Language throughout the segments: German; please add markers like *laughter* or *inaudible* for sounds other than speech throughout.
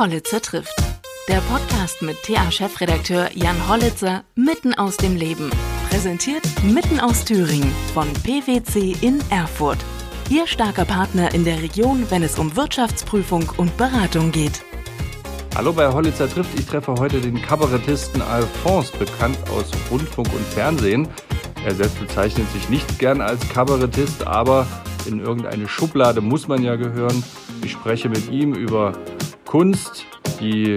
Hollitzer trifft. Der Podcast mit TA-Chefredakteur Jan Hollitzer mitten aus dem Leben. Präsentiert mitten aus Thüringen von PwC in Erfurt. Ihr starker Partner in der Region, wenn es um Wirtschaftsprüfung und Beratung geht. Hallo bei Hollitzer trifft. Ich treffe heute den Kabarettisten Alphonse, bekannt aus Rundfunk und Fernsehen. Er selbst bezeichnet sich nicht gern als Kabarettist, aber in irgendeine Schublade muss man ja gehören. Ich spreche mit ihm über Kunst, die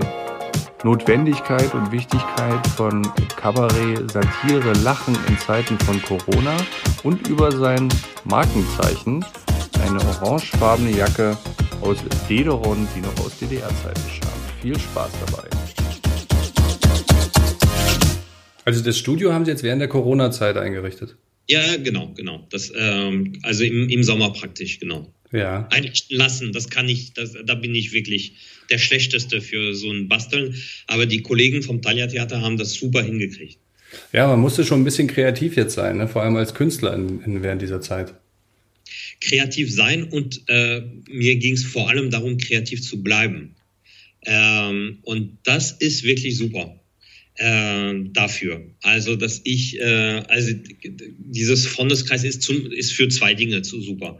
Notwendigkeit und Wichtigkeit von Kabarett, Satire, Lachen in Zeiten von Corona und über sein Markenzeichen, eine orangefarbene Jacke aus Dederon, die noch aus DDR-Zeiten stammt. Viel Spaß dabei. Also das Studio haben Sie jetzt während der Corona-Zeit eingerichtet? Ja, genau, genau. Das, ähm, also im, im Sommer praktisch, genau. Ja. Einrichten lassen, das kann ich, das, da bin ich wirklich der Schlechteste für so ein Basteln. Aber die Kollegen vom Thalia Theater haben das super hingekriegt. Ja, man musste schon ein bisschen kreativ jetzt sein, ne? vor allem als Künstler in, in während dieser Zeit. Kreativ sein und äh, mir ging es vor allem darum, kreativ zu bleiben. Ähm, und das ist wirklich super äh, dafür. Also, dass ich, äh, also dieses Freundeskreis ist, zum, ist für zwei Dinge zu super.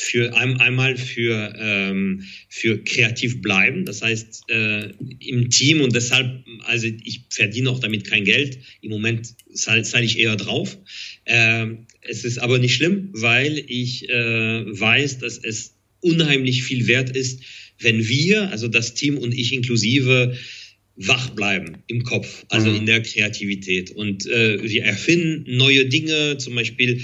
Für ein, einmal für, ähm, für kreativ bleiben, das heißt äh, im Team und deshalb, also ich verdiene auch damit kein Geld. Im Moment zahle zahl ich eher drauf. Äh, es ist aber nicht schlimm, weil ich äh, weiß, dass es unheimlich viel wert ist, wenn wir, also das Team und ich inklusive, wach bleiben im Kopf, also mhm. in der Kreativität. Und äh, wir erfinden neue Dinge, zum Beispiel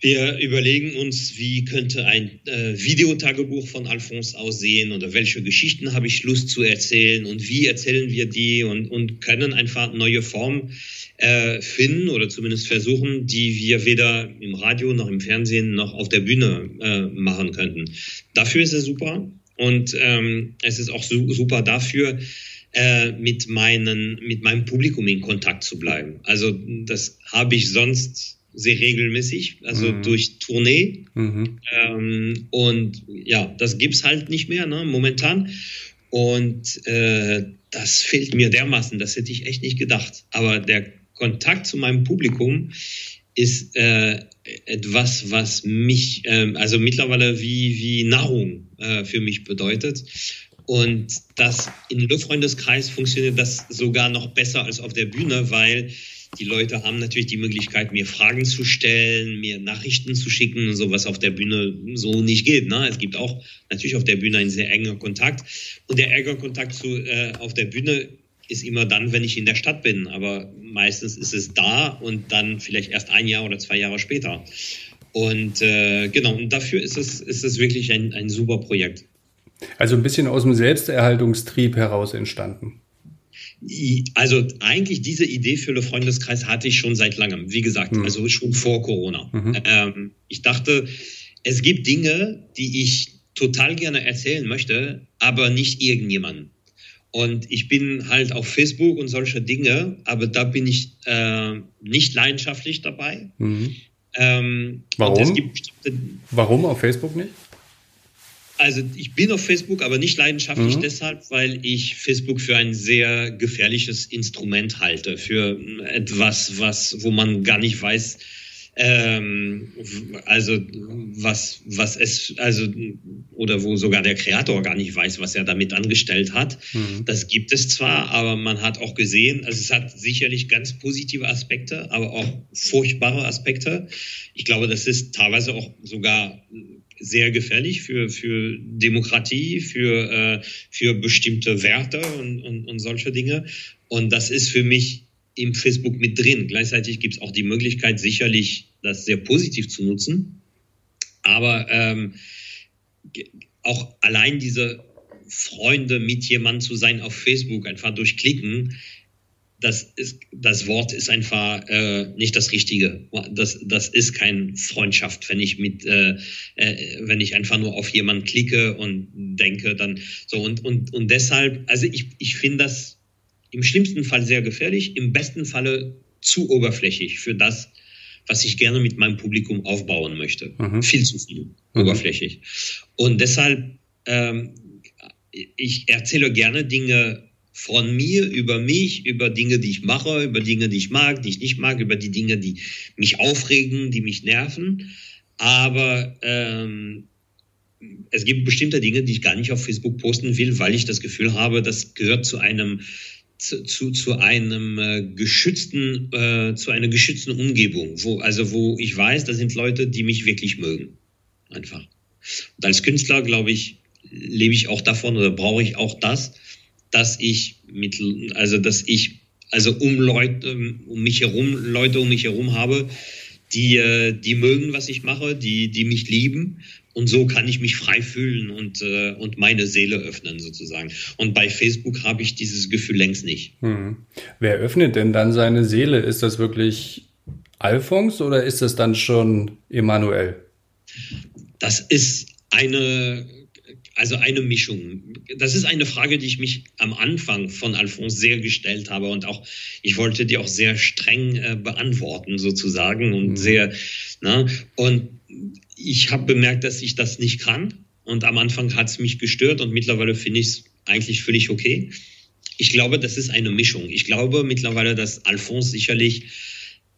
wir überlegen uns, wie könnte ein äh, Videotagebuch von Alphonse aussehen oder welche Geschichten habe ich Lust zu erzählen und wie erzählen wir die und, und können einfach neue Formen äh, finden oder zumindest versuchen, die wir weder im Radio noch im Fernsehen noch auf der Bühne äh, machen könnten. Dafür ist es super und ähm, es ist auch su super dafür, äh, mit, meinen, mit meinem Publikum in Kontakt zu bleiben. Also das habe ich sonst sehr regelmäßig, also mhm. durch Tournee. Mhm. Ähm, und ja, das gibt es halt nicht mehr ne, momentan. Und äh, das fehlt mir dermaßen, das hätte ich echt nicht gedacht. Aber der Kontakt zu meinem Publikum ist äh, etwas, was mich, äh, also mittlerweile wie, wie Nahrung äh, für mich bedeutet. Und das in Luftfreundeskreis funktioniert das sogar noch besser als auf der Bühne, weil die Leute haben natürlich die Möglichkeit, mir Fragen zu stellen, mir Nachrichten zu schicken und so, was auf der Bühne so nicht geht. Ne? Es gibt auch natürlich auf der Bühne einen sehr engen Kontakt. Und der enge Kontakt zu, äh, auf der Bühne ist immer dann, wenn ich in der Stadt bin. Aber meistens ist es da und dann vielleicht erst ein Jahr oder zwei Jahre später. Und äh, genau, und dafür ist es, ist es wirklich ein, ein super Projekt. Also ein bisschen aus dem Selbsterhaltungstrieb heraus entstanden. Also eigentlich diese Idee für Le Freundeskreis hatte ich schon seit langem, wie gesagt, mhm. also schon vor Corona. Mhm. Ähm, ich dachte, es gibt Dinge, die ich total gerne erzählen möchte, aber nicht irgendjemandem. Und ich bin halt auf Facebook und solche Dinge, aber da bin ich äh, nicht leidenschaftlich dabei. Mhm. Ähm, Warum? Warum auf Facebook nicht? Also ich bin auf Facebook, aber nicht leidenschaftlich mhm. deshalb, weil ich Facebook für ein sehr gefährliches Instrument halte, für etwas, was, wo man gar nicht weiß, ähm, also was, was es, also oder wo sogar der Kreator gar nicht weiß, was er damit angestellt hat. Mhm. Das gibt es zwar, aber man hat auch gesehen, also es hat sicherlich ganz positive Aspekte, aber auch furchtbare Aspekte. Ich glaube, das ist teilweise auch sogar sehr gefährlich für, für Demokratie, für, äh, für bestimmte Werte und, und, und solche Dinge. Und das ist für mich im Facebook mit drin. Gleichzeitig gibt es auch die Möglichkeit, sicherlich das sehr positiv zu nutzen. Aber ähm, auch allein diese Freunde mit jemandem zu sein auf Facebook, einfach durchklicken, das, ist, das Wort ist einfach äh, nicht das Richtige. Das, das ist keine Freundschaft, wenn ich mit, äh, äh, wenn ich einfach nur auf jemanden klicke und denke, dann so und, und, und deshalb, also ich, ich finde das im schlimmsten Fall sehr gefährlich, im besten Falle zu oberflächlich für das, was ich gerne mit meinem Publikum aufbauen möchte. Mhm. Viel zu viel mhm. oberflächlich. Und deshalb ähm, ich erzähle gerne Dinge von mir, über mich, über Dinge, die ich mache, über Dinge, die ich mag, die ich nicht mag, über die Dinge, die mich aufregen, die mich nerven. Aber ähm, es gibt bestimmte Dinge, die ich gar nicht auf Facebook posten will, weil ich das Gefühl habe, das gehört zu einem zu, zu, einem äh, geschützten, äh, zu einer geschützten Umgebung, wo, also wo ich weiß, da sind Leute, die mich wirklich mögen. Einfach. Und als Künstler, glaube ich, lebe ich auch davon oder brauche ich auch das, dass ich mit, also dass ich, also um Leute, um mich herum, Leute um mich herum habe, die, äh, die mögen, was ich mache, die, die mich lieben. Und so kann ich mich frei fühlen und, äh, und meine Seele öffnen sozusagen. Und bei Facebook habe ich dieses Gefühl längst nicht. Hm. Wer öffnet denn dann seine Seele? Ist das wirklich Alphons oder ist das dann schon Emanuel? Das ist eine also eine Mischung. Das ist eine Frage, die ich mich am Anfang von Alphonse sehr gestellt habe und auch, ich wollte die auch sehr streng äh, beantworten sozusagen und mhm. sehr, ne? und ich habe bemerkt, dass ich das nicht kann und am Anfang hat es mich gestört und mittlerweile finde ich es eigentlich völlig okay. Ich glaube, das ist eine Mischung. Ich glaube mittlerweile, dass Alphonse sicherlich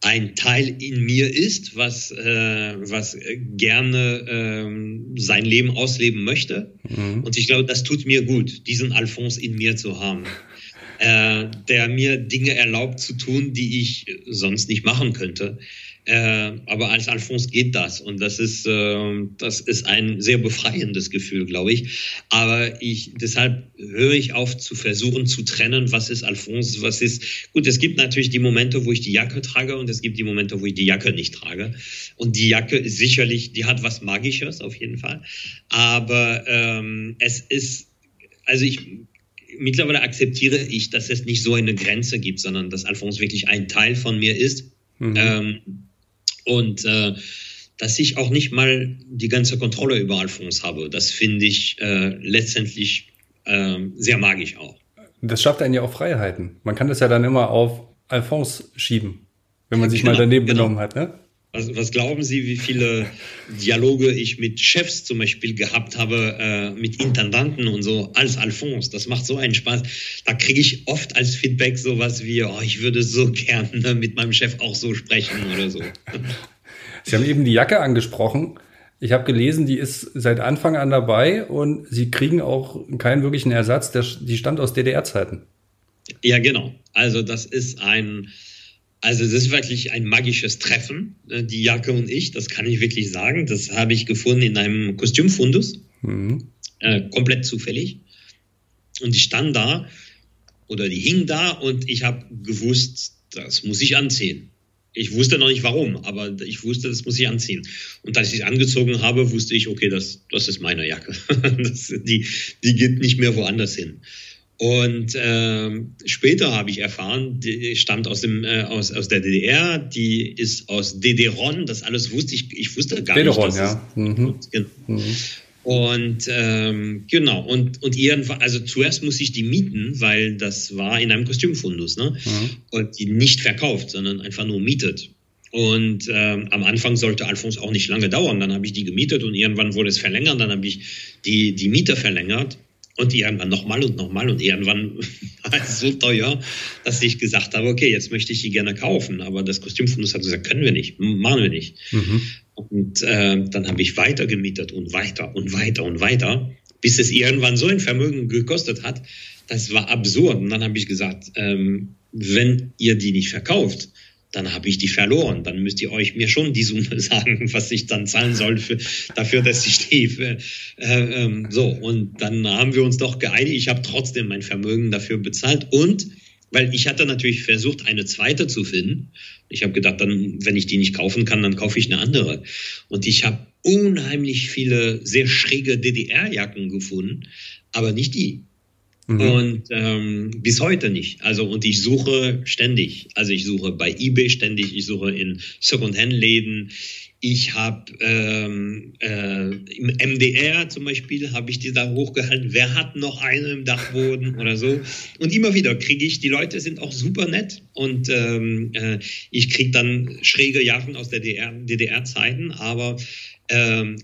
ein Teil in mir ist, was, äh, was gerne ähm, sein Leben ausleben möchte. Mhm. Und ich glaube, das tut mir gut, diesen Alphonse in mir zu haben, äh, der mir Dinge erlaubt zu tun, die ich sonst nicht machen könnte. Äh, aber als Alphonse geht das und das ist, äh, das ist ein sehr befreiendes Gefühl, glaube ich. Aber ich, deshalb höre ich auf zu versuchen zu trennen, was ist Alphonse, was ist, gut, es gibt natürlich die Momente, wo ich die Jacke trage und es gibt die Momente, wo ich die Jacke nicht trage. Und die Jacke ist sicherlich, die hat was Magisches auf jeden Fall. Aber ähm, es ist, also ich, mittlerweile akzeptiere ich, dass es nicht so eine Grenze gibt, sondern dass Alphonse wirklich ein Teil von mir ist. Mhm. Ähm, und äh, dass ich auch nicht mal die ganze Kontrolle über Alphonse habe, das finde ich äh, letztendlich äh, sehr magisch auch. Das schafft einen ja auch Freiheiten. Man kann das ja dann immer auf Alphonse schieben, wenn man sich genau, mal daneben genau. genommen hat. Ne? Was, was, glauben Sie, wie viele Dialoge ich mit Chefs zum Beispiel gehabt habe, äh, mit Intendanten und so, als Alphonse? Das macht so einen Spaß. Da kriege ich oft als Feedback sowas wie, oh, ich würde so *laughs* gerne mit meinem Chef auch so sprechen oder so. *laughs* Sie haben eben die Jacke angesprochen. Ich habe gelesen, die ist seit Anfang an dabei und Sie kriegen auch keinen wirklichen Ersatz. Der, die stammt aus DDR-Zeiten. Ja, genau. Also das ist ein also das ist wirklich ein magisches Treffen, äh, die Jacke und ich, das kann ich wirklich sagen. Das habe ich gefunden in einem Kostümfundus, mhm. äh, komplett zufällig. Und die stand da oder die hing da und ich habe gewusst, das muss ich anziehen. Ich wusste noch nicht warum, aber ich wusste, das muss ich anziehen. Und als ich es angezogen habe, wusste ich, okay, das, das ist meine Jacke. *laughs* das, die, die geht nicht mehr woanders hin. Und äh, später habe ich erfahren, die stammt aus, dem, äh, aus, aus der DDR, die ist aus DDR-RON, das alles wusste ich, ich wusste gar DDR-RON, nicht. ja. Mhm. Genau. Mhm. Und ähm, genau, und, und irgendwann, also zuerst muss ich die mieten, weil das war in einem Kostümfundus, ne? Mhm. Und die nicht verkauft, sondern einfach nur mietet. Und ähm, am Anfang sollte Alphonse auch nicht lange dauern. Dann habe ich die gemietet und irgendwann wurde es verlängert. Dann habe ich die, die Miete verlängert. Und irgendwann nochmal und nochmal und irgendwann war es so teuer, dass ich gesagt habe, okay, jetzt möchte ich die gerne kaufen. Aber das Kostümfundus hat gesagt, können wir nicht, machen wir nicht. Mhm. Und äh, dann habe ich weiter gemietet und weiter und weiter und weiter, bis es irgendwann so ein Vermögen gekostet hat. Das war absurd. Und dann habe ich gesagt, ähm, wenn ihr die nicht verkauft, dann habe ich die verloren. Dann müsst ihr euch mir schon die Summe *laughs* sagen, was ich dann zahlen soll für, dafür, dass ich die äh, äh, so. Und dann haben wir uns doch geeinigt. Ich habe trotzdem mein Vermögen dafür bezahlt und weil ich hatte natürlich versucht, eine zweite zu finden. Ich habe gedacht, dann, wenn ich die nicht kaufen kann, dann kaufe ich eine andere. Und ich habe unheimlich viele sehr schräge DDR-Jacken gefunden, aber nicht die. Mhm. Und ähm, bis heute nicht. Also, und ich suche ständig. Also ich suche bei eBay ständig, ich suche in Secondhand-Läden. Ich habe ähm, äh, im MDR zum Beispiel, habe ich die da hochgehalten, wer hat noch eine im Dachboden oder so. Und immer wieder kriege ich, die Leute sind auch super nett und ähm, äh, ich kriege dann schräge Jacken aus der DDR-Zeiten, aber ähm,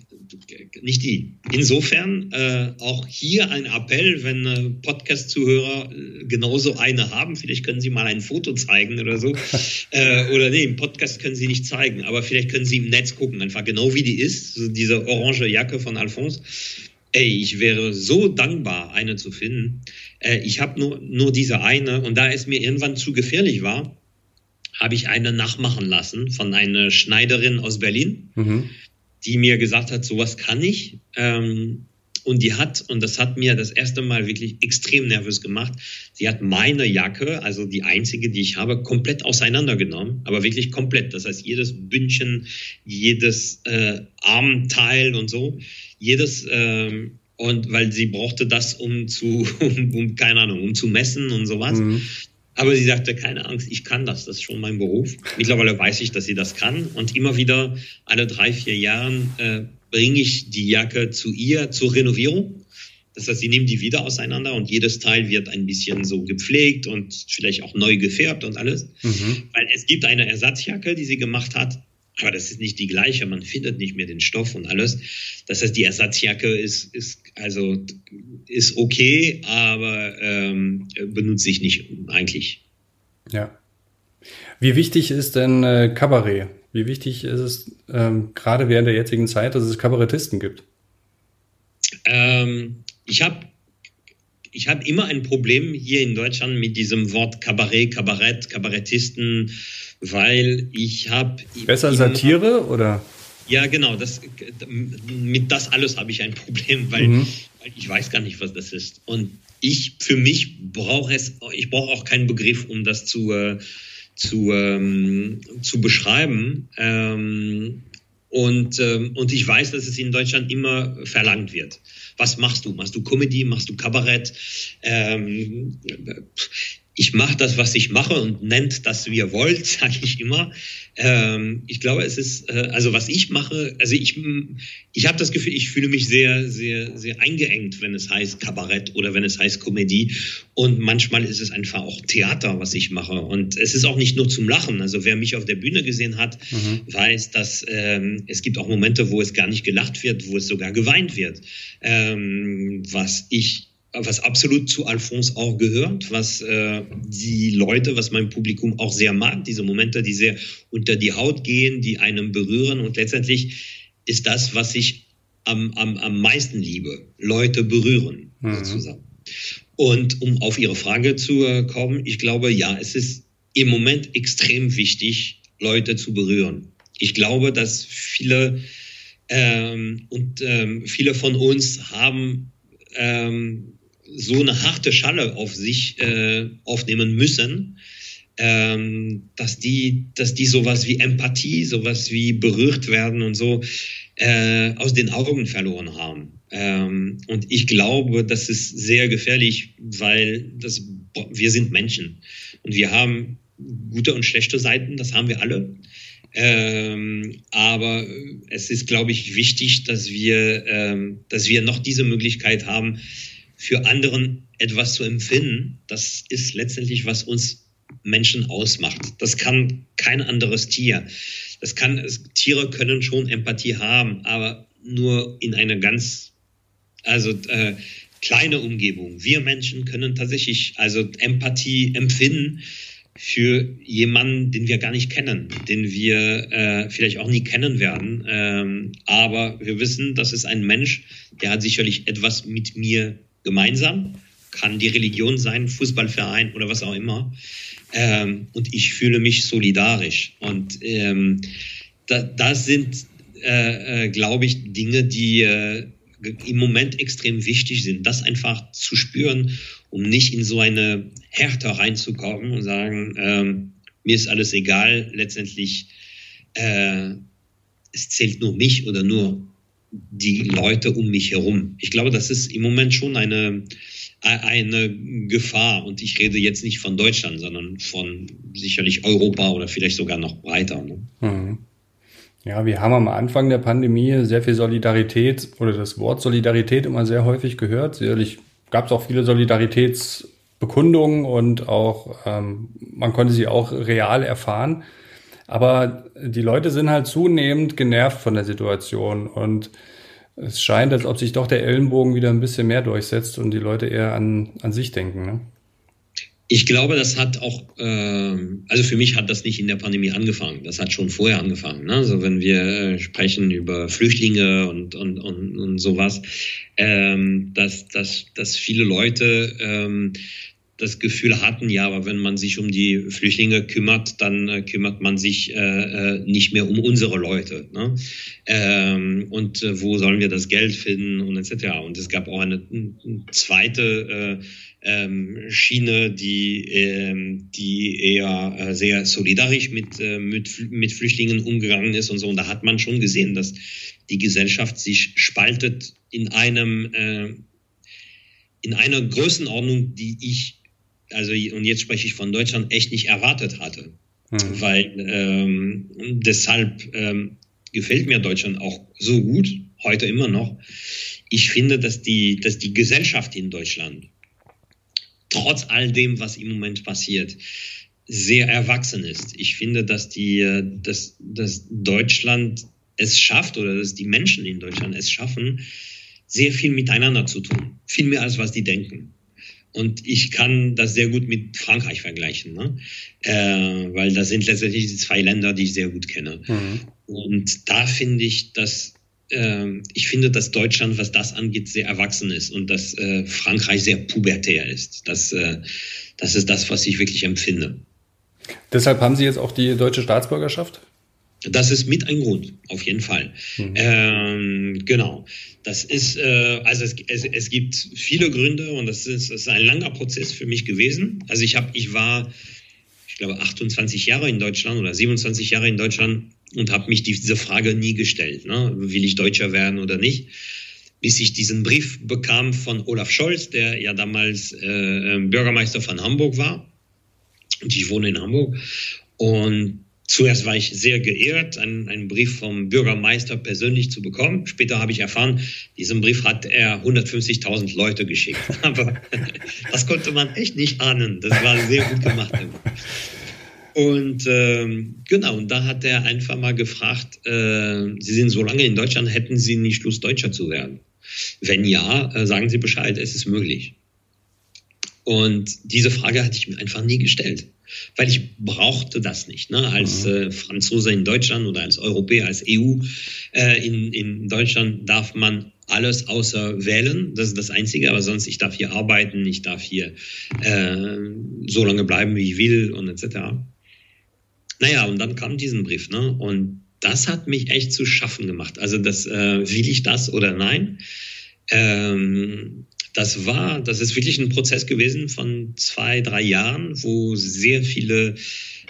nicht die. Insofern äh, auch hier ein Appell, wenn äh, Podcast-Zuhörer äh, genauso eine haben, vielleicht können Sie mal ein Foto zeigen oder so. *laughs* äh, oder nee, im Podcast können Sie nicht zeigen, aber vielleicht können Sie im Netz gucken, einfach genau wie die ist, so diese orange Jacke von Alphonse. Ey, ich wäre so dankbar, eine zu finden. Äh, ich habe nur, nur diese eine und da es mir irgendwann zu gefährlich war, habe ich eine nachmachen lassen von einer Schneiderin aus Berlin, mhm. Die mir gesagt hat, sowas kann ich. Ähm, und die hat, und das hat mir das erste Mal wirklich extrem nervös gemacht, sie hat meine Jacke, also die einzige, die ich habe, komplett auseinandergenommen, aber wirklich komplett. Das heißt, jedes Bündchen, jedes äh, Armteil und so, jedes, ähm, und weil sie brauchte das, um zu, *laughs* um, um, keine Ahnung, um zu messen und sowas. Mhm. Aber sie sagte, keine Angst, ich kann das, das ist schon mein Beruf. Mittlerweile weiß ich, dass sie das kann. Und immer wieder, alle drei, vier Jahren, äh, bringe ich die Jacke zu ihr zur Renovierung. Das heißt, sie nehmen die wieder auseinander und jedes Teil wird ein bisschen so gepflegt und vielleicht auch neu gefärbt und alles. Mhm. Weil es gibt eine Ersatzjacke, die sie gemacht hat, aber das ist nicht die gleiche. Man findet nicht mehr den Stoff und alles. Das heißt, die Ersatzjacke ist, ist also ist okay, aber ähm, benutze ich nicht eigentlich. Ja. Wie wichtig ist denn äh, Kabarett? Wie wichtig ist es ähm, gerade während der jetzigen Zeit, dass es Kabarettisten gibt? Ähm, ich habe ich hab immer ein Problem hier in Deutschland mit diesem Wort Kabarett, Kabarett, Kabarettisten weil ich habe. Besser Satire oder? Ja, genau. Das, mit das alles habe ich ein *laughs* Problem, weil, mhm. weil, ich weiß gar nicht, was das ist. Und ich, für mich brauche es, ich brauche auch keinen Begriff, um das zu, äh, zu, ähm, zu beschreiben. Ähm, und, ähm, und ich weiß, dass es in Deutschland immer verlangt wird. Was machst du? Machst du Comedy? Machst du Kabarett? Ähm, ich mache das, was ich mache und nennt das, wie ihr wollt, *laughs* sage ich immer. Ähm, ich glaube, es ist, äh, also was ich mache, also ich, ich habe das Gefühl, ich fühle mich sehr, sehr, sehr eingeengt, wenn es heißt Kabarett oder wenn es heißt Komödie. Und manchmal ist es einfach auch Theater, was ich mache. Und es ist auch nicht nur zum Lachen. Also wer mich auf der Bühne gesehen hat, mhm. weiß, dass ähm, es gibt auch Momente, wo es gar nicht gelacht wird, wo es sogar geweint wird. Ähm, was ich was absolut zu Alphonse auch gehört, was äh, die Leute, was mein Publikum auch sehr mag, diese Momente, die sehr unter die Haut gehen, die einem berühren und letztendlich ist das, was ich am, am, am meisten liebe, Leute berühren mhm. sozusagen. Und um auf Ihre Frage zu äh, kommen, ich glaube, ja, es ist im Moment extrem wichtig, Leute zu berühren. Ich glaube, dass viele ähm, und ähm, viele von uns haben ähm, so eine harte Schalle auf sich äh, aufnehmen müssen, ähm, dass die, dass die sowas wie Empathie, sowas wie berührt werden und so äh, aus den Augen verloren haben. Ähm, und ich glaube, das ist sehr gefährlich, weil das, wir sind Menschen und wir haben gute und schlechte Seiten, das haben wir alle. Ähm, aber es ist, glaube ich, wichtig, dass wir, ähm, dass wir noch diese Möglichkeit haben, für anderen etwas zu empfinden, das ist letztendlich, was uns Menschen ausmacht. Das kann kein anderes Tier. Das kann, Tiere können schon Empathie haben, aber nur in einer ganz, also äh, kleine Umgebung. Wir Menschen können tatsächlich also Empathie empfinden für jemanden, den wir gar nicht kennen, den wir äh, vielleicht auch nie kennen werden. Ähm, aber wir wissen, das ist ein Mensch, der hat sicherlich etwas mit mir gemeinsam, kann die Religion sein, Fußballverein oder was auch immer. Ähm, und ich fühle mich solidarisch. Und ähm, da, das sind, äh, äh, glaube ich, Dinge, die äh, im Moment extrem wichtig sind, das einfach zu spüren, um nicht in so eine Härte reinzukommen und sagen, ähm, mir ist alles egal, letztendlich äh, es zählt nur mich oder nur die Leute um mich herum. Ich glaube, das ist im Moment schon eine, eine Gefahr. Und ich rede jetzt nicht von Deutschland, sondern von sicherlich Europa oder vielleicht sogar noch breiter. Ne? Mhm. Ja, wir haben am Anfang der Pandemie sehr viel Solidarität oder das Wort Solidarität immer sehr häufig gehört. Sicherlich gab es auch viele Solidaritätsbekundungen und auch ähm, man konnte sie auch real erfahren. Aber die Leute sind halt zunehmend genervt von der Situation und Es scheint, als ob sich doch der Ellenbogen wieder ein bisschen mehr durchsetzt und die Leute eher an, an sich denken. Ne? Ich glaube, das hat auch, äh, also für mich hat das nicht in der Pandemie angefangen. Das hat schon vorher angefangen. Ne? Also wenn wir äh, sprechen über Flüchtlinge und, und, und, und sowas, ähm, dass, dass, dass viele Leute ähm, das Gefühl hatten, ja, aber wenn man sich um die Flüchtlinge kümmert, dann äh, kümmert man sich äh, äh nicht mehr um unsere Leute. Ne? Ähm, und äh, wo sollen wir das Geld finden und etc. Und es gab auch eine, eine zweite äh, ähm, Schiene, die, ähm, die eher äh, sehr solidarisch mit, äh, mit, mit Flüchtlingen umgegangen ist und so. Und da hat man schon gesehen, dass die Gesellschaft sich spaltet in einem äh, in einer Größenordnung, die ich also und jetzt spreche ich von Deutschland, echt nicht erwartet hatte. Mhm. Weil ähm, deshalb ähm, gefällt mir Deutschland auch so gut, heute immer noch. Ich finde, dass die, dass die Gesellschaft in Deutschland, trotz all dem, was im Moment passiert, sehr erwachsen ist. Ich finde, dass die, dass, dass Deutschland es schafft oder dass die Menschen in Deutschland es schaffen, sehr viel miteinander zu tun. Viel mehr als was die denken. Und ich kann das sehr gut mit Frankreich vergleichen, ne? äh, weil das sind letztendlich die zwei Länder, die ich sehr gut kenne. Mhm. Und da finde ich, dass äh, ich finde, dass Deutschland, was das angeht, sehr erwachsen ist und dass äh, Frankreich sehr pubertär ist. Das, äh, das ist das, was ich wirklich empfinde. Deshalb haben Sie jetzt auch die deutsche Staatsbürgerschaft? Das ist mit ein Grund, auf jeden Fall. Mhm. Ähm, genau. Das ist, äh, also es, es, es, gibt viele Gründe und das ist, das ist ein langer Prozess für mich gewesen. Also ich habe, ich war, ich glaube, 28 Jahre in Deutschland oder 27 Jahre in Deutschland und habe mich diese Frage nie gestellt. Ne? Will ich Deutscher werden oder nicht? Bis ich diesen Brief bekam von Olaf Scholz, der ja damals äh, ähm, Bürgermeister von Hamburg war. Und ich wohne in Hamburg. Und Zuerst war ich sehr geehrt, einen, einen Brief vom Bürgermeister persönlich zu bekommen. Später habe ich erfahren, diesen Brief hat er 150.000 Leute geschickt. *laughs* Aber das konnte man echt nicht ahnen. Das war sehr gut gemacht. Und ähm, genau, und da hat er einfach mal gefragt, äh, Sie sind so lange in Deutschland, hätten Sie nicht Lust, Deutscher zu werden? Wenn ja, äh, sagen Sie Bescheid, es ist möglich. Und diese Frage hatte ich mir einfach nie gestellt weil ich brauchte das nicht. Ne? Als mhm. äh, Franzose in Deutschland oder als Europäer, als EU äh, in, in Deutschland darf man alles außer wählen. Das ist das Einzige, aber sonst, ich darf hier arbeiten, ich darf hier äh, so lange bleiben, wie ich will und etc. Naja, und dann kam diesen Brief, ne? Und das hat mich echt zu schaffen gemacht. Also das äh, will ich das oder nein? Ähm, das war, das ist wirklich ein Prozess gewesen von zwei, drei Jahren, wo sehr viele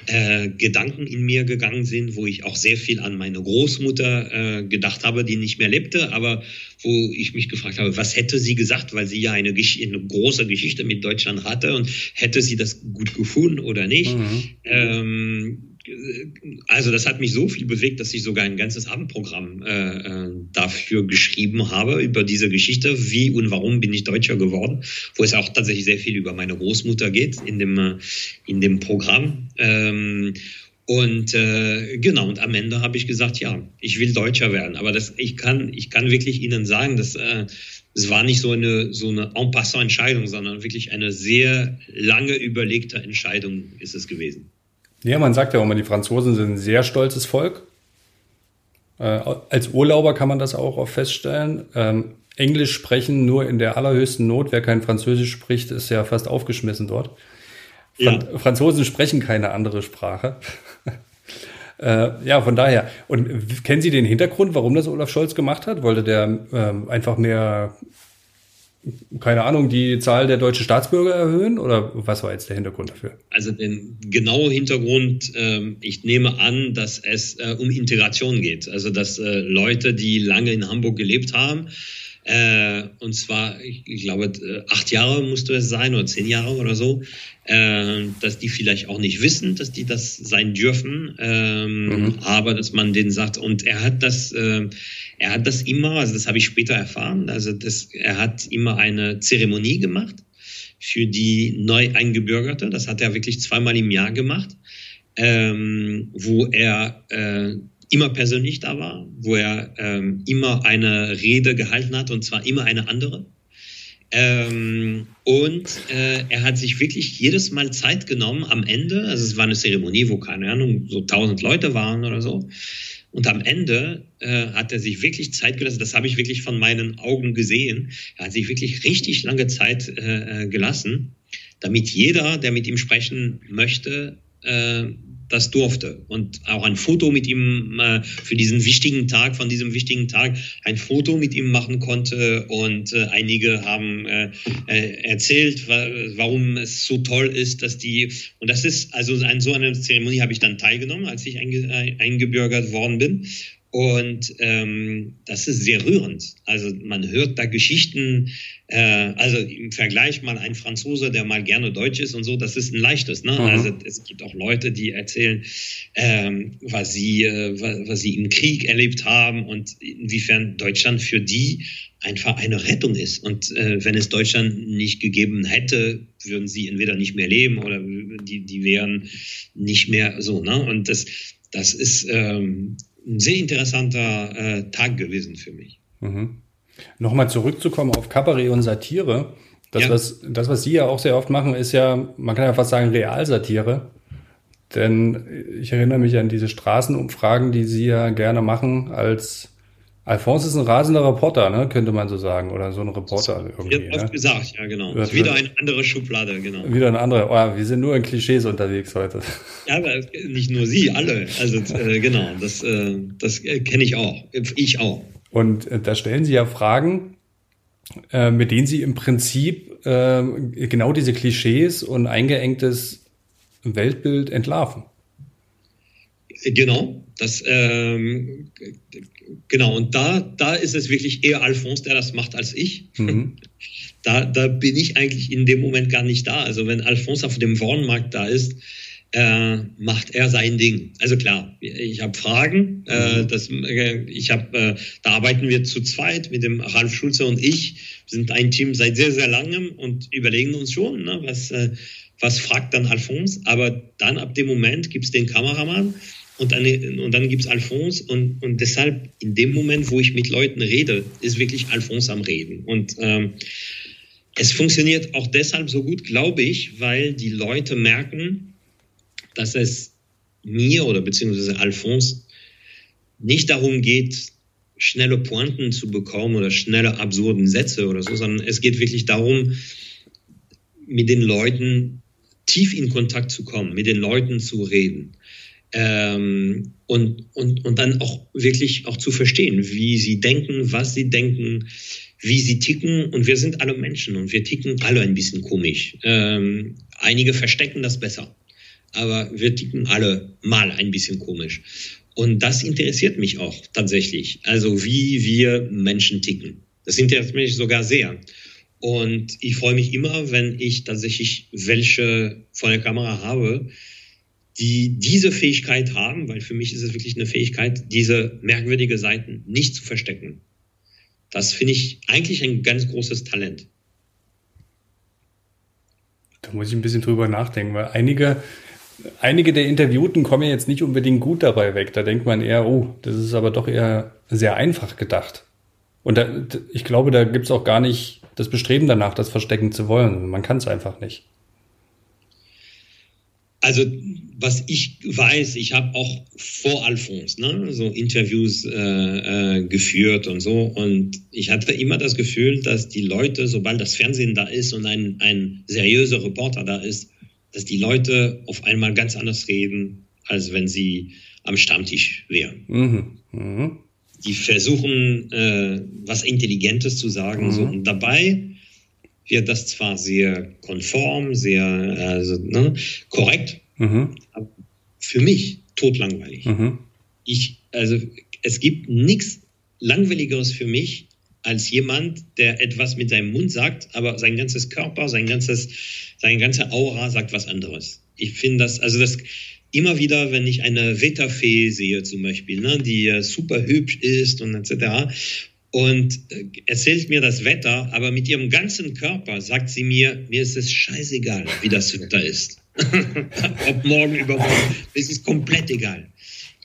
äh, Gedanken in mir gegangen sind, wo ich auch sehr viel an meine Großmutter äh, gedacht habe, die nicht mehr lebte, aber wo ich mich gefragt habe, was hätte sie gesagt, weil sie ja eine, eine große Geschichte mit Deutschland hatte und hätte sie das gut gefunden oder nicht. Mhm. Ähm, also das hat mich so viel bewegt, dass ich sogar ein ganzes Abendprogramm äh, äh, dafür geschrieben habe, über diese Geschichte, wie und warum bin ich Deutscher geworden, wo es auch tatsächlich sehr viel über meine Großmutter geht in dem, äh, in dem Programm. Ähm, und äh, genau, und am Ende habe ich gesagt, ja, ich will Deutscher werden. Aber das, ich, kann, ich kann wirklich Ihnen sagen, dass äh, es war nicht so eine, so eine en passant Entscheidung, sondern wirklich eine sehr lange überlegte Entscheidung ist es gewesen. Ja, man sagt ja auch immer, die Franzosen sind ein sehr stolzes Volk. Äh, als Urlauber kann man das auch oft feststellen. Ähm, Englisch sprechen nur in der allerhöchsten Not. Wer kein Französisch spricht, ist ja fast aufgeschmissen dort. Ja. Franzosen sprechen keine andere Sprache. *laughs* äh, ja, von daher. Und kennen Sie den Hintergrund, warum das Olaf Scholz gemacht hat? Wollte der ähm, einfach mehr keine Ahnung, die Zahl der deutschen Staatsbürger erhöhen oder was war jetzt der Hintergrund dafür? Also den genauen Hintergrund, äh, ich nehme an, dass es äh, um Integration geht. Also dass äh, Leute, die lange in Hamburg gelebt haben, äh, und zwar, ich, ich, glaube, äh, acht Jahre musste es sein oder zehn Jahre oder so, äh, dass die vielleicht auch nicht wissen, dass die das sein dürfen, ähm, mhm. aber dass man denen sagt, und er hat das, äh, er hat das immer, also das habe ich später erfahren, also das, er hat immer eine Zeremonie gemacht für die neu eingebürgerte, das hat er wirklich zweimal im Jahr gemacht, ähm, wo er äh, immer persönlich da war, wo er ähm, immer eine Rede gehalten hat und zwar immer eine andere. Ähm, und äh, er hat sich wirklich jedes Mal Zeit genommen am Ende. Also es war eine Zeremonie, wo keine Ahnung, so tausend Leute waren oder so. Und am Ende äh, hat er sich wirklich Zeit gelassen. Das habe ich wirklich von meinen Augen gesehen. Er hat sich wirklich richtig lange Zeit äh, äh gelassen, damit jeder, der mit ihm sprechen möchte, äh, das durfte. Und auch ein Foto mit ihm äh, für diesen wichtigen Tag, von diesem wichtigen Tag, ein Foto mit ihm machen konnte. Und äh, einige haben äh, äh erzählt, warum es so toll ist, dass die, und das ist, also an so einer Zeremonie habe ich dann teilgenommen, als ich einge, eingebürgert worden bin und ähm, das ist sehr rührend. Also man hört da Geschichten, äh, also im Vergleich mal ein Franzose, der mal gerne Deutsch ist und so, das ist ein leichtes. Ne? Mhm. Also es gibt auch Leute, die erzählen, ähm, was, sie, äh, was, was sie im Krieg erlebt haben und inwiefern Deutschland für die einfach eine Rettung ist. Und äh, wenn es Deutschland nicht gegeben hätte, würden sie entweder nicht mehr leben oder die, die wären nicht mehr so. Ne? Und das, das ist ähm, ein sehr interessanter äh, Tag gewesen für mich. Mhm. Nochmal zurückzukommen auf Kabarett und Satire. Das, ja. was, das, was Sie ja auch sehr oft machen, ist ja, man kann ja fast sagen, Realsatire. Denn ich erinnere mich an diese Straßenumfragen, die Sie ja gerne machen als Alphonse ist ein rasender Reporter, ne? könnte man so sagen, oder so ein Reporter irgendwie. Wird oft ne? gesagt, ja genau. Wird, wieder eine andere Schublade, genau. Wieder eine andere. Oh, wir sind nur in Klischees unterwegs heute. Ja, aber nicht nur Sie, alle. Also äh, genau, das, äh, das kenne ich auch. Ich auch. Und äh, da stellen Sie ja Fragen, äh, mit denen Sie im Prinzip äh, genau diese Klischees und eingeengtes Weltbild entlarven. Genau, das ähm, genau und da da ist es wirklich eher Alphonse, der das macht als ich. Mhm. *laughs* Da, da bin ich eigentlich in dem Moment gar nicht da. Also wenn Alphonse auf dem Wornmarkt da ist, äh, macht er sein Ding. Also klar, ich habe Fragen. Äh, mhm. das, äh, ich hab, äh, da arbeiten wir zu zweit mit dem Ralf Schulze und ich. Wir sind ein Team seit sehr, sehr langem und überlegen uns schon, ne, was, äh, was fragt dann Alphonse. Aber dann ab dem Moment gibt es den Kameramann und dann, und dann gibt es Alphonse und, und deshalb in dem Moment, wo ich mit Leuten rede, ist wirklich Alphonse am Reden. Und ähm, es funktioniert auch deshalb so gut, glaube ich, weil die Leute merken, dass es mir oder beziehungsweise Alphonse nicht darum geht, schnelle Pointen zu bekommen oder schnelle absurden Sätze oder so, sondern es geht wirklich darum, mit den Leuten tief in Kontakt zu kommen, mit den Leuten zu reden. Ähm, und, und, und dann auch wirklich auch zu verstehen, wie sie denken, was sie denken, wie sie ticken. Und wir sind alle Menschen und wir ticken alle ein bisschen komisch. Ähm, einige verstecken das besser, aber wir ticken alle mal ein bisschen komisch. Und das interessiert mich auch tatsächlich. Also wie wir Menschen ticken. Das interessiert mich sogar sehr. Und ich freue mich immer, wenn ich tatsächlich welche vor der Kamera habe, die diese Fähigkeit haben, weil für mich ist es wirklich eine Fähigkeit, diese merkwürdige Seiten nicht zu verstecken. Das finde ich eigentlich ein ganz großes Talent. Da muss ich ein bisschen drüber nachdenken, weil einige, einige der Interviewten kommen jetzt nicht unbedingt gut dabei weg. Da denkt man eher, oh, das ist aber doch eher sehr einfach gedacht. Und da, ich glaube, da gibt es auch gar nicht das Bestreben danach, das verstecken zu wollen. Man kann es einfach nicht. Also was ich weiß, ich habe auch vor Alphonse ne, so Interviews äh, äh, geführt und so. Und ich hatte immer das Gefühl, dass die Leute, sobald das Fernsehen da ist und ein, ein seriöser Reporter da ist, dass die Leute auf einmal ganz anders reden, als wenn sie am Stammtisch wären. Mhm. Mhm. Die versuchen, äh, was Intelligentes zu sagen. Mhm. So. Und dabei wird das zwar sehr konform, sehr also, ne, korrekt, mhm. aber für mich totlangweilig. Mhm. Ich, also es gibt nichts langweiligeres für mich als jemand, der etwas mit seinem Mund sagt, aber sein ganzes Körper, sein ganzes, seine ganze Aura sagt was anderes. Ich finde das, also das immer wieder, wenn ich eine Wetterfee sehe zum Beispiel, ne, die super hübsch ist und etc und äh, erzählt mir das Wetter, aber mit ihrem ganzen Körper sagt sie mir, mir ist es scheißegal, wie das Wetter ist. *laughs* Ob morgen, übermorgen, es ist komplett egal.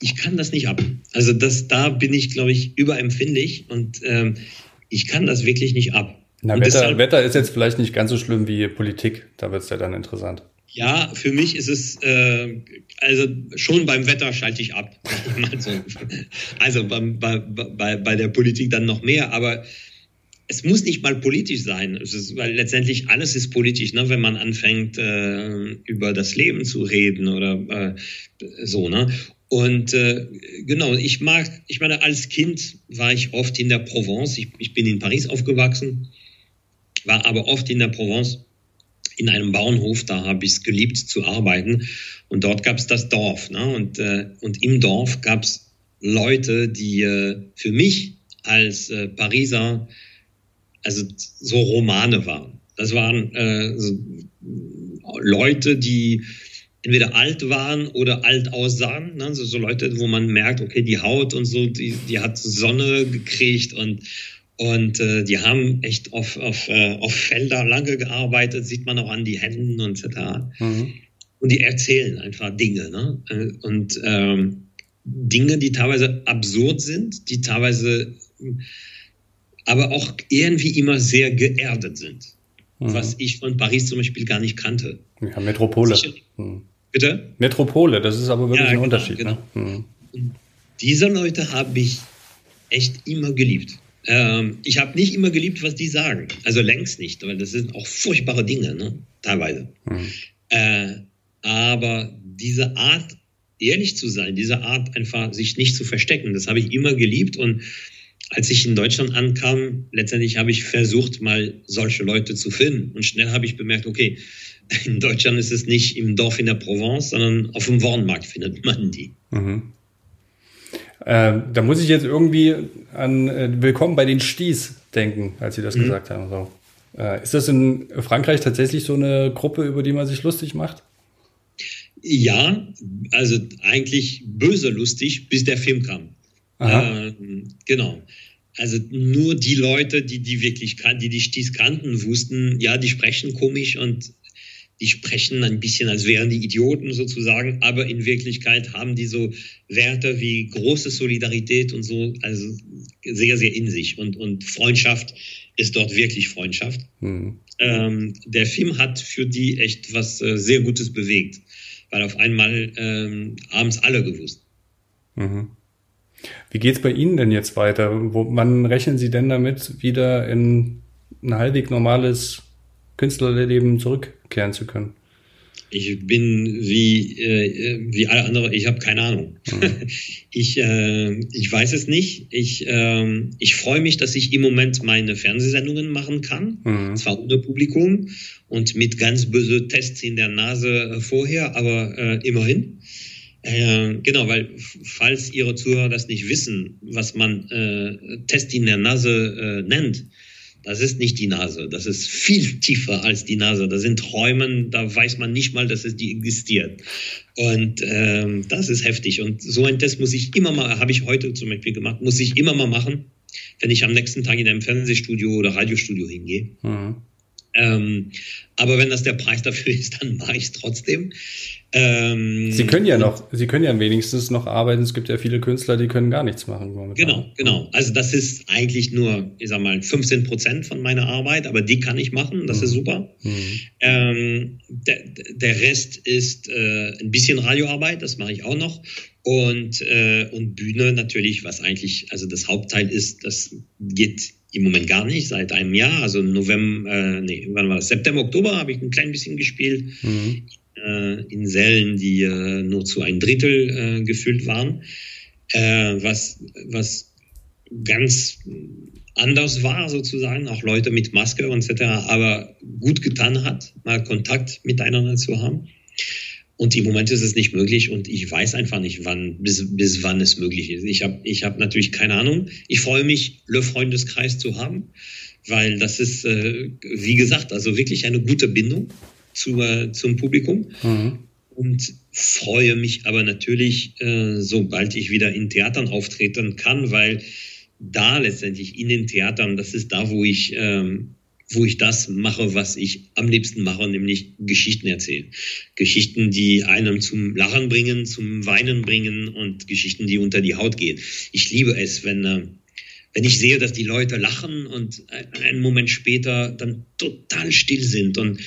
ich kann das nicht ab. Also das, da bin ich, glaube ich, überempfindlich und ähm, ich kann das wirklich nicht ab. Na, Wetter, deshalb, Wetter ist jetzt vielleicht nicht ganz so schlimm wie Politik. Da wird es ja dann interessant. Ja, für mich ist es, äh, also schon beim Wetter schalte ich ab. *laughs* also beim, bei, bei, bei der Politik dann noch mehr, aber es muss nicht mal politisch sein, ist, weil letztendlich alles ist politisch, ne? wenn man anfängt, äh, über das Leben zu reden oder äh, so. Ne? Und äh, genau, ich mag, ich meine, als Kind war ich oft in der Provence. Ich, ich bin in Paris aufgewachsen, war aber oft in der Provence in einem Bauernhof, da habe ich es geliebt zu arbeiten. Und dort gab es das Dorf. Ne? Und, äh, und im Dorf gab es Leute, die äh, für mich als äh, Pariser also so Romane waren. Das waren äh, so Leute, die entweder alt waren oder alt aussahen. Ne? So, so Leute, wo man merkt, okay, die Haut und so, die, die hat Sonne gekriegt und und äh, die haben echt auf, auf, äh, auf Felder lange gearbeitet, sieht man auch an die Händen und etc. Mhm. Und die erzählen einfach Dinge. Ne? Äh, und ähm, Dinge, die teilweise absurd sind, die teilweise aber auch irgendwie immer sehr geerdet sind. Mhm. Was ich von Paris zum Beispiel gar nicht kannte. Ja, Metropole. Mhm. Bitte? Metropole, das ist aber wirklich ja, ein genau, Unterschied. Ne? Genau. Ne? Diese Leute habe ich echt immer geliebt. Ähm, ich habe nicht immer geliebt, was die sagen. Also längst nicht, weil das sind auch furchtbare Dinge, ne? teilweise. Mhm. Äh, aber diese Art, ehrlich zu sein, diese Art einfach sich nicht zu verstecken, das habe ich immer geliebt. Und als ich in Deutschland ankam, letztendlich habe ich versucht, mal solche Leute zu finden. Und schnell habe ich bemerkt, okay, in Deutschland ist es nicht im Dorf in der Provence, sondern auf dem Wornmarkt findet man die. Mhm. Äh, da muss ich jetzt irgendwie an äh, Willkommen bei den Sties denken, als Sie das mhm. gesagt haben. So. Äh, ist das in Frankreich tatsächlich so eine Gruppe, über die man sich lustig macht? Ja, also eigentlich böse lustig, bis der Film kam. Ähm, genau. Also nur die Leute, die die wirklich die die Sties kannten, wussten, ja, die sprechen komisch und die sprechen ein bisschen, als wären die Idioten sozusagen, aber in Wirklichkeit haben die so Werte wie große Solidarität und so, also sehr, sehr in sich. Und, und Freundschaft ist dort wirklich Freundschaft. Mhm. Ähm, der Film hat für die echt was äh, sehr Gutes bewegt, weil auf einmal ähm, haben es alle gewusst. Mhm. Wie geht's bei Ihnen denn jetzt weiter? Wo, wann rechnen Sie denn damit, wieder in ein halbwegs normales Künstlerleben zurückkehren zu können? Ich bin wie, äh, wie alle anderen, ich habe keine Ahnung. Mhm. *laughs* ich, äh, ich weiß es nicht. Ich, äh, ich freue mich, dass ich im Moment meine Fernsehsendungen machen kann, mhm. zwar ohne Publikum und mit ganz böse Tests in der Nase vorher, aber äh, immerhin. Äh, genau, weil falls Ihre Zuhörer das nicht wissen, was man äh, Test in der Nase äh, nennt, das ist nicht die Nase. Das ist viel tiefer als die Nase. Das sind Räumen, da weiß man nicht mal, dass es die existiert. Und ähm, das ist heftig. Und so ein Test muss ich immer mal, habe ich heute zum Beispiel gemacht, muss ich immer mal machen, wenn ich am nächsten Tag in einem Fernsehstudio oder Radiostudio hingehe. Mhm. Ähm, aber wenn das der Preis dafür *laughs* ist, dann mache ich es trotzdem. Ähm, Sie können ja noch, Sie können ja wenigstens noch arbeiten. Es gibt ja viele Künstler, die können gar nichts machen. Momentan. Genau, genau. Also das ist eigentlich nur, ich sag mal, 15 Prozent von meiner Arbeit, aber die kann ich machen. Das mhm. ist super. Mhm. Ähm, der, der, Rest ist äh, ein bisschen Radioarbeit, das mache ich auch noch. Und, äh, und Bühne natürlich, was eigentlich, also das Hauptteil ist, das geht im Moment gar nicht, seit einem Jahr. Also November, äh, nee, wann war das? September, Oktober habe ich ein klein bisschen gespielt. Mhm äh, in Sälen, die äh, nur zu ein Drittel äh, gefüllt waren, äh, was, was ganz anders war sozusagen, auch Leute mit Maske und etc., aber gut getan hat, mal Kontakt miteinander zu haben. Und im Moment ist es nicht möglich und ich weiß einfach nicht, wann, bis, bis wann es möglich ist. Ich habe ich hab natürlich keine Ahnung. Ich freue mich, Le Freundeskreis zu haben, weil das ist, äh, wie gesagt, also wirklich eine gute Bindung zu, äh, zum Publikum. Mhm. Und freue mich aber natürlich, äh, sobald ich wieder in Theatern auftreten kann, weil da letztendlich in den Theatern, das ist da, wo ich ähm, wo ich das mache, was ich am liebsten mache, nämlich Geschichten erzählen. Geschichten, die einem zum Lachen bringen, zum Weinen bringen und Geschichten, die unter die Haut gehen. Ich liebe es, wenn, äh, wenn ich sehe, dass die Leute lachen und einen Moment später dann total still sind und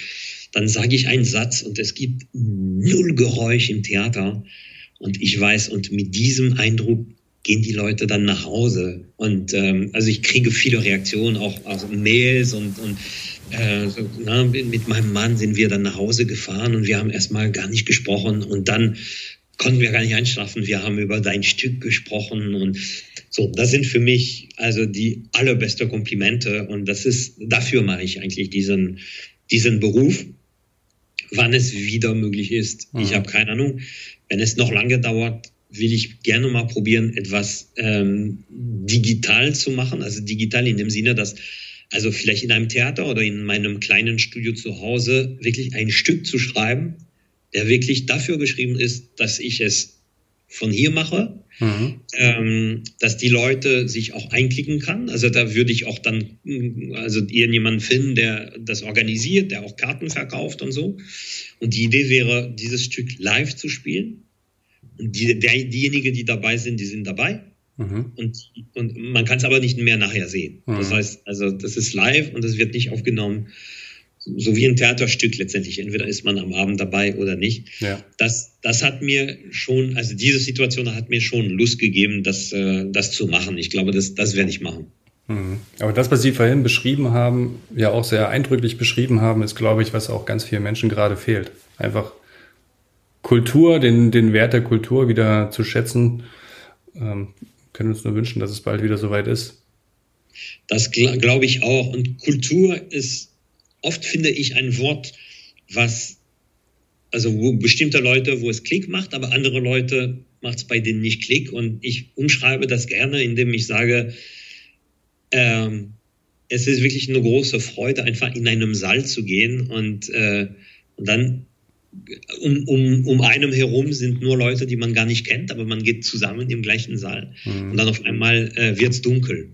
dann sage ich einen Satz und es gibt null Geräusch im Theater und ich weiß, und mit diesem Eindruck gehen die Leute dann nach Hause. Und ähm, also ich kriege viele Reaktionen, auch aus Mails und, und äh, so, na, mit meinem Mann sind wir dann nach Hause gefahren und wir haben erstmal gar nicht gesprochen und dann konnten wir gar nicht einschlafen. Wir haben über dein Stück gesprochen und so. Das sind für mich also die allerbeste Komplimente und das ist dafür mache ich eigentlich diesen diesen Beruf. Wann es wieder möglich ist, mhm. ich habe keine Ahnung. Wenn es noch lange dauert, will ich gerne mal probieren, etwas ähm, digital zu machen. Also digital in dem Sinne, dass also vielleicht in einem Theater oder in meinem kleinen Studio zu Hause wirklich ein Stück zu schreiben, der wirklich dafür geschrieben ist, dass ich es von hier mache, mhm. ähm, dass die Leute sich auch einklicken kann. Also da würde ich auch dann also irgendjemanden finden, der das organisiert, der auch Karten verkauft und so. Und die Idee wäre, dieses Stück live zu spielen die, der, diejenigen, die dabei sind, die sind dabei. Mhm. Und, und man kann es aber nicht mehr nachher sehen. Mhm. Das heißt, also das ist live und es wird nicht aufgenommen. So wie ein Theaterstück letztendlich. Entweder ist man am Abend dabei oder nicht. Ja. Das, das hat mir schon, also diese Situation hat mir schon Lust gegeben, das, äh, das zu machen. Ich glaube, das, das werde ich machen. Mhm. Aber das, was Sie vorhin beschrieben haben, ja auch sehr eindrücklich beschrieben haben, ist, glaube ich, was auch ganz vielen Menschen gerade fehlt. Einfach Kultur, den, den Wert der Kultur wieder zu schätzen. Ähm, können uns nur wünschen, dass es bald wieder soweit ist. Das gl glaube ich auch. Und Kultur ist oft, finde ich, ein Wort, was, also wo bestimmte Leute, wo es Klick macht, aber andere Leute macht es bei denen nicht Klick. Und ich umschreibe das gerne, indem ich sage, ähm, es ist wirklich eine große Freude, einfach in einem Saal zu gehen und, äh, und dann um, um, um einem herum sind nur Leute, die man gar nicht kennt, aber man geht zusammen im gleichen Saal. Mhm. Und dann auf einmal äh, wird es dunkel.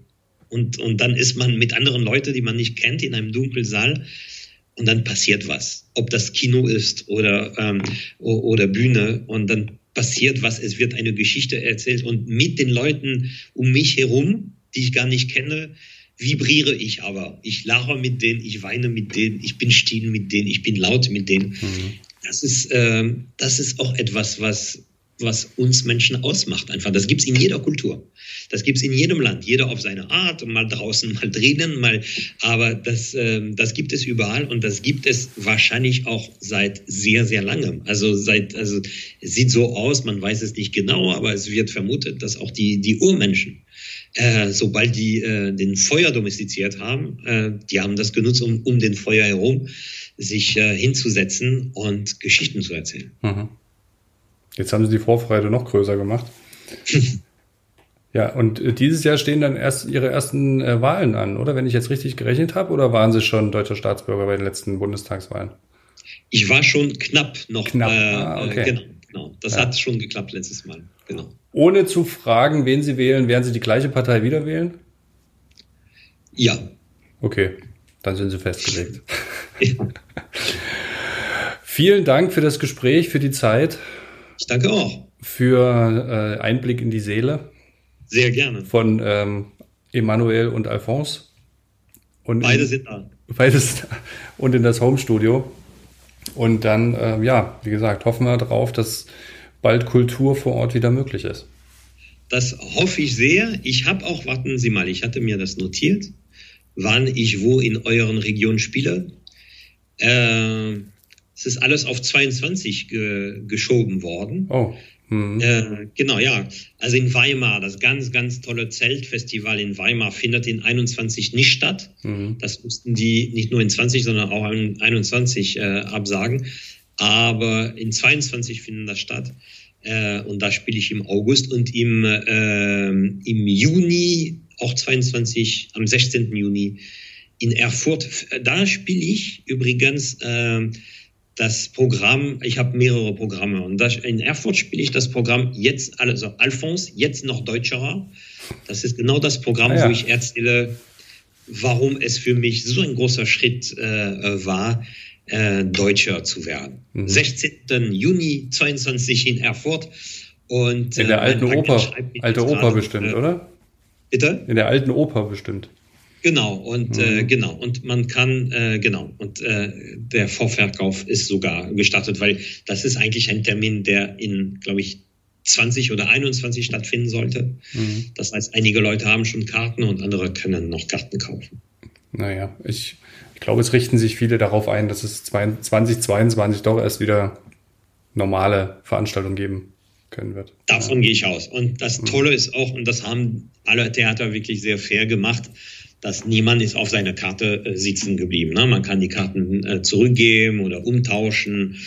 Und, und dann ist man mit anderen Leuten, die man nicht kennt, in einem dunklen Saal. Und dann passiert was. Ob das Kino ist oder, ähm, oder Bühne. Und dann passiert was. Es wird eine Geschichte erzählt. Und mit den Leuten um mich herum, die ich gar nicht kenne, vibriere ich aber. Ich lache mit denen, ich weine mit denen, ich bin still mit denen, ich bin laut mit denen. Mhm das ist, äh, das ist auch etwas, was, was uns Menschen ausmacht. Einfach, das gibt's in jeder Kultur. Das gibt's in jedem Land, jeder auf seine Art, mal draußen, mal drinnen, mal. Aber das, äh, das gibt es überall und das gibt es wahrscheinlich auch seit sehr, sehr langem. Also seit, also es sieht so aus, man weiß es nicht genau, aber es wird vermutet, dass auch die die Urmenschen äh, sobald die äh, den Feuer domestiziert haben, äh, die haben das genutzt, um, um den Feuer herum sich äh, hinzusetzen und Geschichten zu erzählen. Mhm. Jetzt haben sie die Vorfreude noch größer gemacht. *laughs* ja, und äh, dieses Jahr stehen dann erst ihre ersten äh, Wahlen an, oder? Wenn ich jetzt richtig gerechnet habe, oder waren sie schon deutscher Staatsbürger bei den letzten Bundestagswahlen? Ich war schon knapp noch. Knapp. Äh, ah, okay. genau, genau. Das ja. hat schon geklappt letztes Mal. Genau. Ohne zu fragen, wen Sie wählen, werden Sie die gleiche Partei wieder wählen? Ja. Okay, dann sind Sie festgelegt. *laughs* *laughs* Vielen Dank für das Gespräch, für die Zeit. Ich danke auch. Für äh, Einblick in die Seele. Sehr gerne. Von ähm, Emanuel und Alphonse. Und beide in, sind da. Beide sind da. Und in das Homestudio. Und dann, äh, ja, wie gesagt, hoffen wir darauf, dass bald Kultur vor Ort wieder möglich ist. Das hoffe ich sehr. Ich habe auch, warten Sie mal, ich hatte mir das notiert, wann ich wo in euren Regionen spiele. Äh, es ist alles auf 22 ge geschoben worden. Oh. Mhm. Äh, genau, ja. Also in Weimar, das ganz, ganz tolle Zeltfestival in Weimar findet in 21 nicht statt. Mhm. Das mussten die nicht nur in 20, sondern auch in 21 äh, absagen. Aber in 22 finden das statt. Äh, und da spiele ich im August und im, äh, im Juni, auch 22, am 16. Juni in Erfurt. Da spiele ich übrigens äh, das Programm, ich habe mehrere Programme und das, in Erfurt spiele ich das Programm jetzt, also Alphonse, jetzt noch Deutscherer. Das ist genau das Programm, ah, ja. wo ich erzähle, warum es für mich so ein großer Schritt äh, war, äh, Deutscher zu werden. Mhm. 16. Juni 22 in Erfurt. Und, in der äh, alten Oper, alte Oper bestimmt, äh, oder? Bitte? In der alten Oper bestimmt. Genau, und äh, mhm. äh, genau, und man kann, äh, genau, und äh, der Vorverkauf ist sogar gestartet, weil das ist eigentlich ein Termin, der in, glaube ich, 20 oder 21 stattfinden sollte. Mhm. Das heißt, einige Leute haben schon Karten und andere können noch Karten kaufen. Naja, ich, ich glaube, es richten sich viele darauf ein, dass es 2022 doch erst wieder normale Veranstaltungen geben können wird. Davon ja. gehe ich aus. Und das mhm. Tolle ist auch, und das haben alle Theater wirklich sehr fair gemacht, dass niemand ist auf seiner Karte äh, sitzen geblieben. Ne? Man kann die Karten äh, zurückgeben oder umtauschen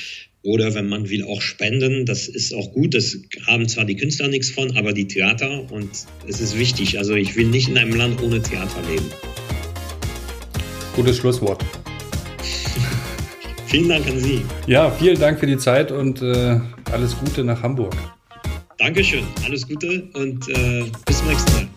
oder wenn man will auch spenden. Das ist auch gut. Das haben zwar die Künstler nichts von, aber die Theater und es ist wichtig. Also ich will nicht in einem Land ohne Theater leben. Gutes Schlusswort. *laughs* vielen Dank an Sie. Ja, vielen Dank für die Zeit und äh, alles Gute nach Hamburg. Dankeschön, alles Gute und äh, bis zum nächsten Mal.